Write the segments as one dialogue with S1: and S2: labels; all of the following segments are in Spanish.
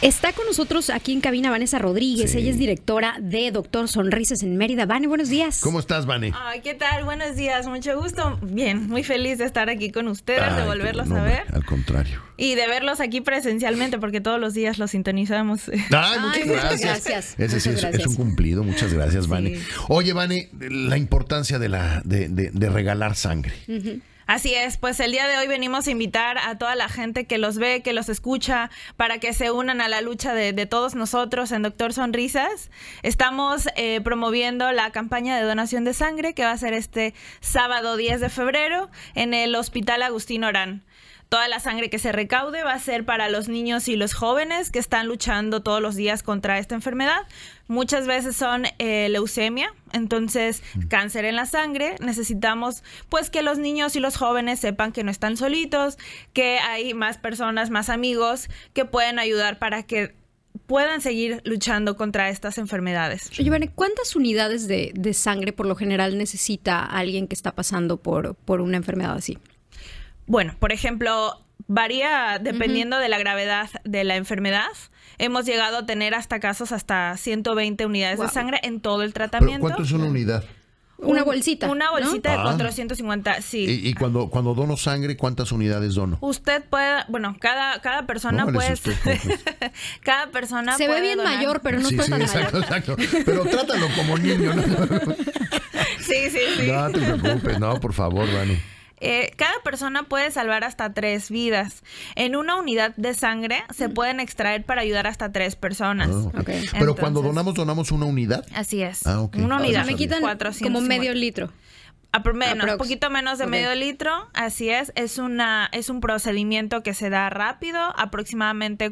S1: Está con nosotros aquí en cabina Vanessa Rodríguez.
S2: Sí.
S1: Ella es directora de Doctor Sonrisas en Mérida. Vane, buenos días.
S2: ¿Cómo estás, Vane?
S3: Ay, ¿qué tal? Buenos días, mucho gusto. Bien, muy feliz de estar aquí con ustedes, de volverlos
S2: no,
S3: a ver
S2: Al contrario.
S3: y de verlos aquí presencialmente, porque todos los días los sintonizamos.
S2: Ay, muchas
S1: muchas
S2: gracias.
S1: gracias.
S2: Ese sí
S1: Muchas
S2: es,
S1: gracias.
S2: es un cumplido. Muchas gracias,
S3: Sí.
S2: Vane. Oye, Vane, la importancia de, la, de, de- de regalar sangre.
S3: Así es, pues el día de hoy venimos a invitar a toda la gente que los ve, que los escucha, para que se unan a la lucha de, de todos nosotros en Doctor Sonrisas. Estamos eh, promoviendo la campaña de donación de sangre que va a ser este sábado 10 de febrero en el Hospital Agustín Orán. Toda la sangre que se recaude va a ser para los niños y los jóvenes que están luchando todos los días contra esta enfermedad. Muchas veces son eh, leucemia, entonces cáncer en la sangre. Necesitamos pues que los niños y los jóvenes sepan que no están solitos, que hay más personas, más amigos que pueden ayudar para que puedan seguir luchando contra estas enfermedades.
S1: Oye, Vane, ¿cuántas unidades de, de sangre por lo general necesita alguien que está pasando por, por una enfermedad así?
S3: Bueno, por ejemplo, varía dependiendo de la gravedad de la enfermedad. Hemos llegado a tener hasta casos hasta 120 unidades
S1: Wow.
S3: de sangre en todo el
S2: ¿Pero
S3: tratamiento.
S2: cuánto es una unidad?
S1: Una
S3: Un-
S1: bolsita.
S3: Una
S1: ¿no?
S3: bolsita de
S2: Ah.
S3: 450, sí.
S2: Y, y cuando, cuando dono sangre, ¿cuántas unidades dono?
S3: Usted puede, bueno, cada, cada persona
S2: No,
S3: puede,
S2: ¿cómo
S3: cada persona
S1: Se ve bien
S3: donar.
S1: mayor, pero no
S2: sí,
S1: está
S2: sí,
S1: tan
S2: exacto,
S1: mayor.
S2: exacto. Pero trátalo como niño, ¿no?
S3: Sí, sí, sí.
S2: No te preocupes, no, por favor, Vane.
S3: Eh, cada persona puede salvar hasta tres vidas. En una unidad de sangre se pueden extraer para ayudar hasta tres personas.
S2: Ah. Pero cuando donamos, donamos una unidad.
S3: Así es.
S2: Ah.
S3: Una unidad.
S1: O sea, me quitan
S3: 450.
S1: como medio litro.
S3: A menos,
S1: Aprox.
S3: un poquito menos de medio litro, así es. Es una es un procedimiento que se da rápido, aproximadamente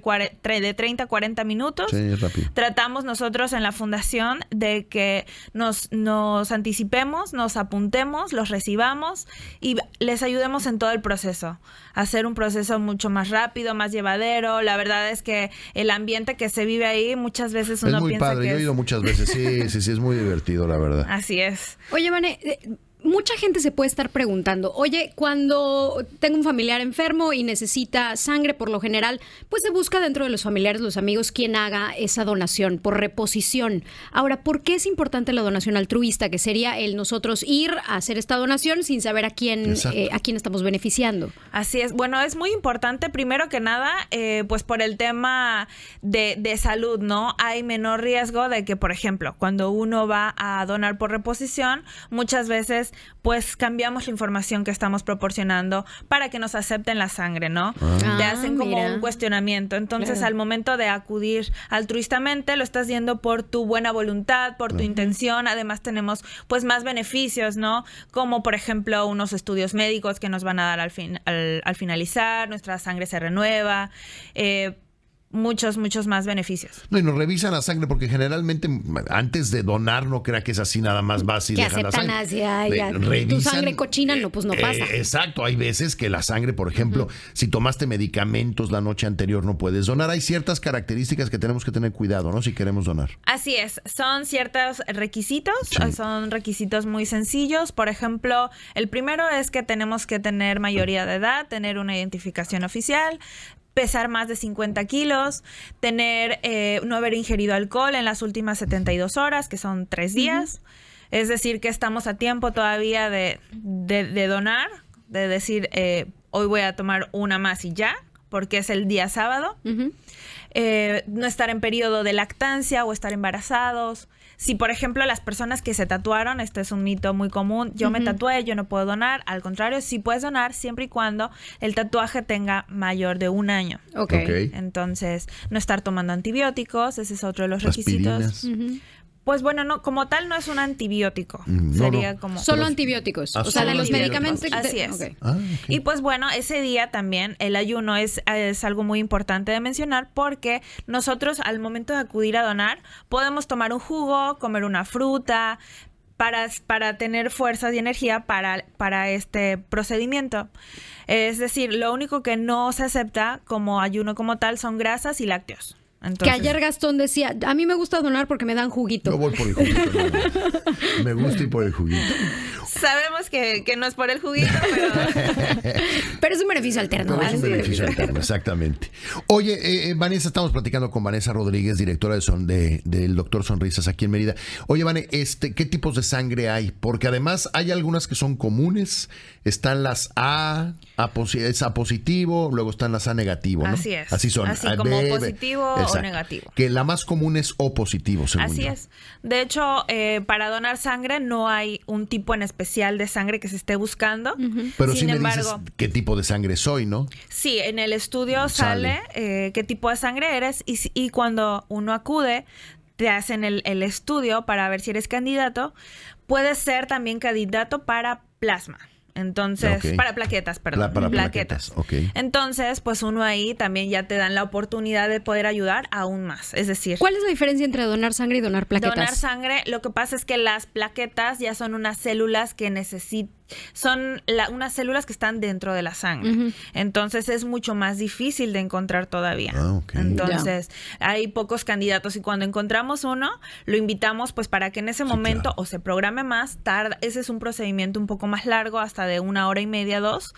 S3: de 30 a 40 minutos.
S2: Sí, es rápido.
S3: Tratamos nosotros en la fundación de que nos, nos anticipemos, nos apuntemos, los recibamos y les ayudemos en todo el proceso. Hacer un proceso mucho más rápido, más llevadero. La verdad es que el ambiente que se vive ahí muchas veces uno
S2: Es muy
S3: piensa
S2: padre,
S3: que
S2: yo he
S3: es-
S2: ido muchas veces. Sí, sí, sí, es muy divertido, la verdad.
S3: Así es.
S1: Oye, Vane, eh, mucha gente se puede estar preguntando, oye, cuando tengo un familiar enfermo y necesita sangre, por lo general, pues se busca dentro de los familiares, los amigos, quien haga esa donación por reposición. Ahora, ¿por qué es importante la donación altruista? Que sería el nosotros ir a hacer esta donación sin saber a quién, eh, a quién estamos beneficiando.
S3: Así es. Bueno, es muy importante, primero que nada, eh, pues por el tema de, de salud, ¿no? Hay menor riesgo de que, por ejemplo, cuando uno va a donar por reposición, muchas veces, pues cambiamos la información que estamos proporcionando para que nos acepten la sangre, ¿no?
S1: Ah.
S3: Te hacen como
S1: mira.
S3: un cuestionamiento. Entonces,
S1: Claro.
S3: al momento de acudir altruistamente, lo estás yendo por tu buena voluntad, por tu intención. Además, tenemos pues más beneficios, ¿no? Como por ejemplo unos estudios médicos que nos van a dar al, fin, al, al finalizar, nuestra sangre se renueva. eh, muchos, muchos más beneficios.
S2: No, y nos revisan la sangre porque generalmente antes de donar no crea que es así nada más vas y
S1: Que
S2: dejan la
S1: aceptan
S2: sangre.
S1: así, ay,
S2: Re-
S1: ya, tu sangre cochina, no, pues no
S2: eh,
S1: pasa.
S2: exacto, hay veces que la sangre, por ejemplo, si tomaste medicamentos la noche anterior no puedes donar. Hay ciertas características que tenemos que tener cuidado, ¿no? Si queremos donar.
S3: Así es, son ciertos requisitos,
S2: Sí.
S3: son requisitos muy sencillos. Por ejemplo, el primero es que tenemos que tener mayoría de edad, tener una identificación oficial, pesar más de 50 kilos, tener, eh, no haber ingerido alcohol en las últimas 72 horas, que son tres días. Es decir, que estamos a tiempo todavía de, de- de donar, de decir, eh, hoy voy a tomar una más y ya, porque es el día sábado eh, no estar en periodo de lactancia o estar embarazados. Si, por ejemplo, las personas que se tatuaron, este es un mito muy común, yo me tatué, yo no puedo donar, al contrario, sí puedes donar siempre y cuando el tatuaje tenga mayor de un año.
S1: Ok.
S2: Ok.
S3: Entonces, no estar tomando antibióticos, ese es otro de los requisitos. Pues bueno, no, como tal no es un antibiótico.
S2: Mm, no,
S3: Sería
S2: no.
S3: como...
S1: Solo antibióticos.
S2: Ah,
S1: o sea, de los medicamentos.
S3: Así es.
S2: Ah.
S3: Y pues bueno, ese día también el ayuno es, es algo muy importante de mencionar porque nosotros al momento de acudir a donar podemos tomar un jugo, comer una fruta para, para tener fuerzas y energía para, para este procedimiento. Es decir, lo único que no se acepta como ayuno como tal son grasas y lácteos.
S1: Que ayer Gastón decía, a mí me gusta donar porque me dan juguito.
S2: Yo voy por el juguito. Me gusta ir por el juguito.
S3: Sabemos que, que, no es por el juguito, pero...
S1: beneficio alterno.
S2: es un beneficio alterno, exactamente. Oye, eh, eh, Vanessa, estamos platicando con Vanessa Rodríguez, directora de son, de, del Doctor Sonrisas aquí en Mérida. Oye, Vanessa, este, ¿qué tipos de sangre hay? Porque además hay algunas que son comunes. Están las A, A, es A positivo, luego están las A negativo, ¿no?
S3: Así es.
S2: Así son.
S3: Así como positivo o negativo.
S2: Que la más común es O positivo, según
S3: Así es. De hecho, eh, para donar sangre no hay un tipo en especial de sangre que se esté buscando.
S2: Pero Sin sí me embargo, dices qué tipo de sangre soy, ¿no?
S3: Sí, en el estudio sale, eh, qué tipo de sangre eres y, y cuando uno acude te hacen el, el, estudio para ver si eres candidato, puedes ser también candidato para plasma. Entonces, para plaquetas, perdón.
S2: para plaquetas.
S3: Entonces, pues uno ahí también ya te dan la oportunidad de poder ayudar aún más. Es decir,
S1: ¿cuál es la diferencia entre donar sangre y donar plaquetas?
S3: Donar sangre, lo que pasa es que las plaquetas ya son unas células que necesitan son unas células que están dentro de la sangre. Entonces es mucho más difícil de encontrar todavía. Ah, Entonces hay pocos candidatos y cuando encontramos uno, lo invitamos pues para que en ese momento o se programe más, tarda, ese es un procedimiento un poco más largo, hasta de una hora y media, dos,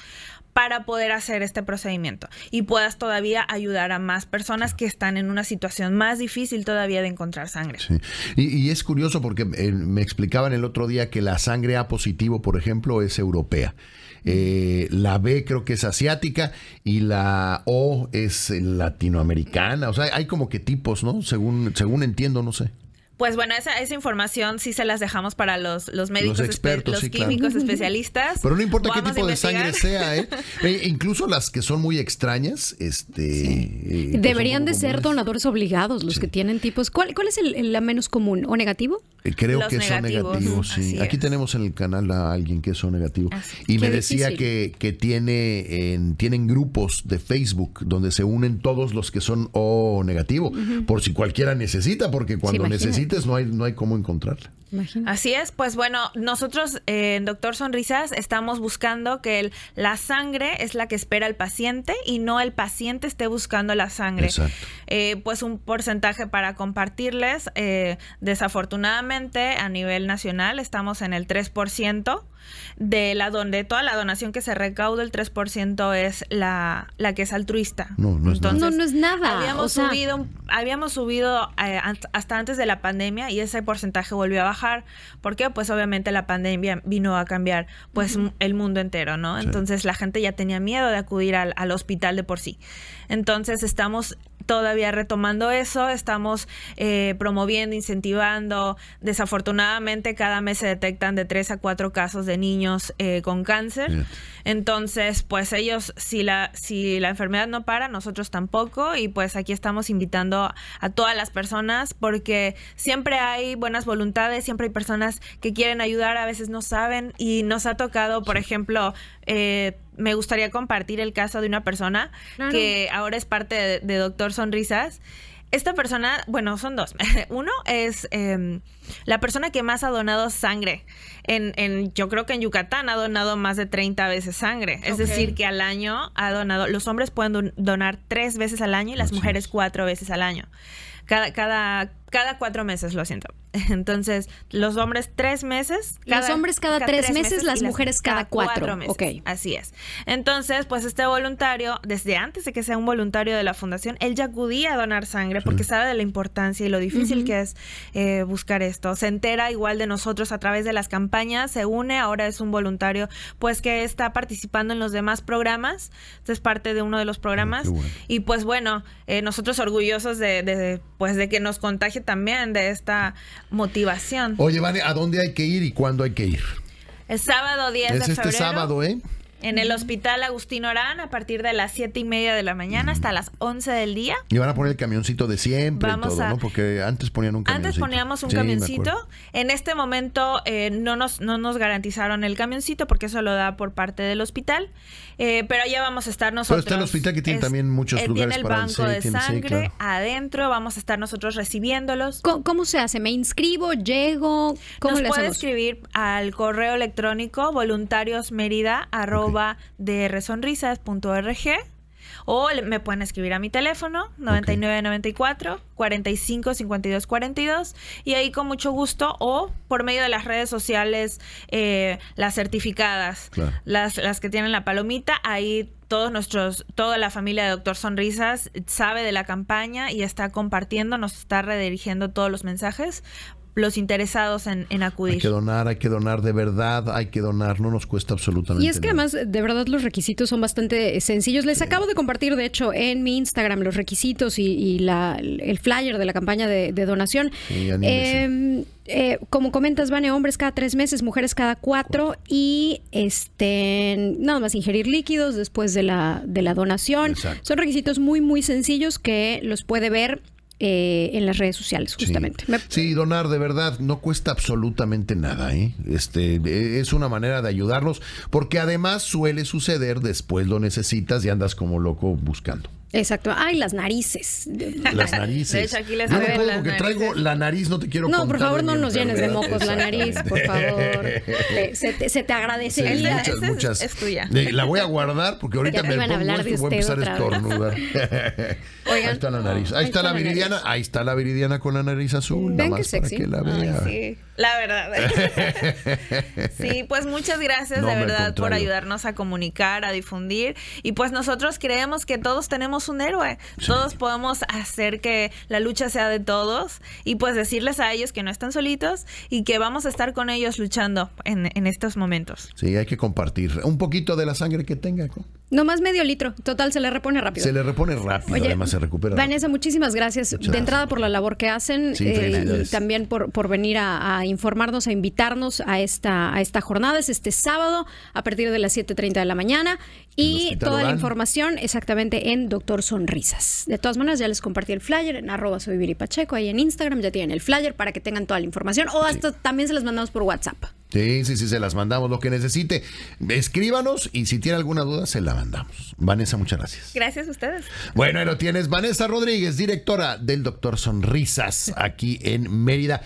S3: para poder hacer este procedimiento y puedas todavía ayudar a más personas que están en una situación más difícil todavía de encontrar sangre.
S2: Sí. Y, es curioso porque eh, me explicaban el otro día que la sangre A positivo, por ejemplo, es europea. Eh, la B creo que es asiática y la O es latinoamericana. O sea, hay como que tipos, ¿no? Según, según entiendo, no sé.
S3: Pues bueno, esa, esa información sí se las dejamos para los, los médicos, los, expertos, los químicos especialistas.
S2: Pero no importa qué tipo de sangre sea, ¿eh? ¿eh? Incluso las que son muy extrañas, este...
S1: Eh, Deberían de ser donadores obligados los que tienen tipos. ¿Cuál, cuál es el, la menos común o negativo?
S2: Eh, creo que son negativos, sí. Aquí tenemos en el canal a alguien que son negativos. Y me decía que, que tiene, en, tienen grupos de Facebook donde se unen todos los que son O negativo, por si cualquiera necesita, porque cuando necesita no hay, no hay cómo encontrarla.
S3: Así es, pues bueno, nosotros en Doctor Sonrisas estamos buscando que la sangre es la que espera el paciente y no el paciente esté buscando la sangre. Eh, pues un porcentaje para compartirles, eh, desafortunadamente a nivel nacional estamos en el 3% de la donde toda la donación que se recauda el 3% es la, la que es altruista.
S2: No, no es
S1: nada. No, no es nada.
S3: Habíamos subido habíamos subido eh, hasta antes de la pandemia y ese porcentaje volvió a bajar. ¿Por qué? Pues obviamente la pandemia vino a cambiar pues el mundo entero, ¿no? Entonces la gente ya tenía miedo de acudir al, al hospital de por sí. Entonces estamos todavía retomando eso, estamos eh, promoviendo, incentivando. Desafortunadamente cada mes se detectan de tres a cuatro casos de niños eh, con cáncer. Entonces, pues ellos, si la, si la enfermedad no para, nosotros tampoco. Y pues aquí estamos invitando a todas las personas porque siempre hay buenas voluntades, siempre hay personas que quieren ayudar, a veces no saben. Y nos ha tocado, por ejemplo, eh, me gustaría compartir el caso de una persona que ahora es parte de, Doctor Sonrisas. Esta persona, bueno, son dos. Uno es em, la persona que más ha donado sangre. En, en, yo creo que en Yucatán ha donado más de 30 veces sangre. Es decir, que al año ha donado, los hombres pueden donar tres veces al año y las mujeres cuatro veces al año. Cada, cada, cada cuatro meses, lo siento. Entonces, los hombres tres meses.
S1: los hombres cada, tres, meses, las mujeres cada, cuatro. meses.
S3: Así es. Entonces, pues este voluntario, desde antes de que sea un voluntario de la fundación, él ya acudía a donar sangre porque sabe de la importancia y lo difícil que es eh, buscar esto. Se entera igual de nosotros a través de las campañas, se une, ahora es un voluntario, pues que está participando en los demás programas. es parte de uno de los programas. Y pues bueno, eh, nosotros orgullosos de, de, pues de que nos contagie también de esta motivación.
S2: Oye, Vane, ¿a dónde hay que ir y cuándo hay que ir?
S3: El sábado 10
S2: de
S3: febrero.
S2: Es este sábado, ¿eh?
S3: En el Hospital Agustín Orán a partir de las siete y media de la mañana hasta las 11 del día.
S2: Y van a poner el camioncito de siempre y todo, ¿no? Porque antes ponían un camioncito.
S3: Antes poníamos un camioncito. En este momento eh, no, nos, no nos garantizaron el camioncito porque eso lo da por parte del hospital. Eh, pero allá vamos a estar nosotros.
S2: Pero está el hospital que tiene también muchos
S3: eh,
S2: lugares
S3: tiene el banco de sangre adentro. Vamos a estar nosotros recibiéndolos.
S1: ¿Cómo, se hace? ¿Me inscribo? ¿Llego?
S3: ¿Cómo nos puede escribir al correo electrónico voluntariosmerida arroba de rsonrisas.org o me pueden escribir a mi teléfono 9994 45 52 42 y ahí con mucho gusto o por medio de las redes sociales eh, las certificadas, las, las que tienen la palomita, ahí todos nuestros, toda la familia de Doctor Sonrisas sabe de la campaña y está compartiendo, nos está redirigiendo todos los mensajes los interesados en, acudir.
S2: Hay que donar, hay que donar de verdad, hay que donar, no nos cuesta absolutamente
S1: Y es que además, de verdad, los requisitos son bastante sencillos. Les acabo de compartir, de hecho, en mi Instagram los requisitos y, la, el flyer de la campaña de, donación. Em, eh, como comentas, Vane, hombres cada tres meses, mujeres cada cuatro y este nada más ingerir líquidos después de la, de la donación. Son requisitos muy, muy sencillos que los puede ver eh, en las redes sociales, justamente.
S2: Sí. donar de verdad no cuesta absolutamente nada. ¿eh? Este, es una manera de ayudarnos, porque además suele suceder, después lo necesitas y andas como loco buscando.
S1: Exacto. Ay, las narices.
S2: Las narices. De hecho, aquí les no puedo porque traigo la nariz, no te quiero
S1: No, por favor, no nos llenes de mocos la nariz, por favor. se, te, se, te agradecería.
S2: muchas, muchas. Es, tuya. La voy a guardar porque ahorita me pongo esto y voy a empezar a estornudar. ahí está la nariz. Ahí, está, la viridiana. Ahí está la viridiana con la nariz azul. Nada más para que la vea. sí.
S3: La verdad. sí, pues muchas gracias de verdad por ayudarnos a comunicar, a difundir. Y pues nosotros creemos que todos tenemos un héroe. Todos podemos hacer que la lucha sea de todos y pues decirles a ellos que no están solitos y que vamos a estar con ellos luchando en, en estos momentos.
S2: Sí, hay que compartir un poquito de la sangre que tenga.
S1: No más medio litro. Total, se le repone rápido.
S2: Se le repone rápido, además se recupera.
S1: Vanessa, muchísimas gracias. de entrada por la labor que hacen eh, y también por, por venir a, informarnos, a invitarnos a esta, a esta jornada. Es este sábado a partir de las 7.30 de la mañana. Y toda la información exactamente en Doctor Sonrisas. De todas maneras, ya les compartí el flyer en arroba soy Viri Pacheco. Ahí en Instagram ya tienen el flyer para que tengan toda la información. O hasta también se las mandamos por WhatsApp.
S2: Sí, sí, sí, se las mandamos lo que necesite. Escríbanos y si tiene alguna duda, se la mandamos. Vanessa, muchas gracias.
S3: Gracias a ustedes.
S2: Bueno, ahí lo tienes. Vanessa Rodríguez, directora del Doctor Sonrisas aquí en Mérida.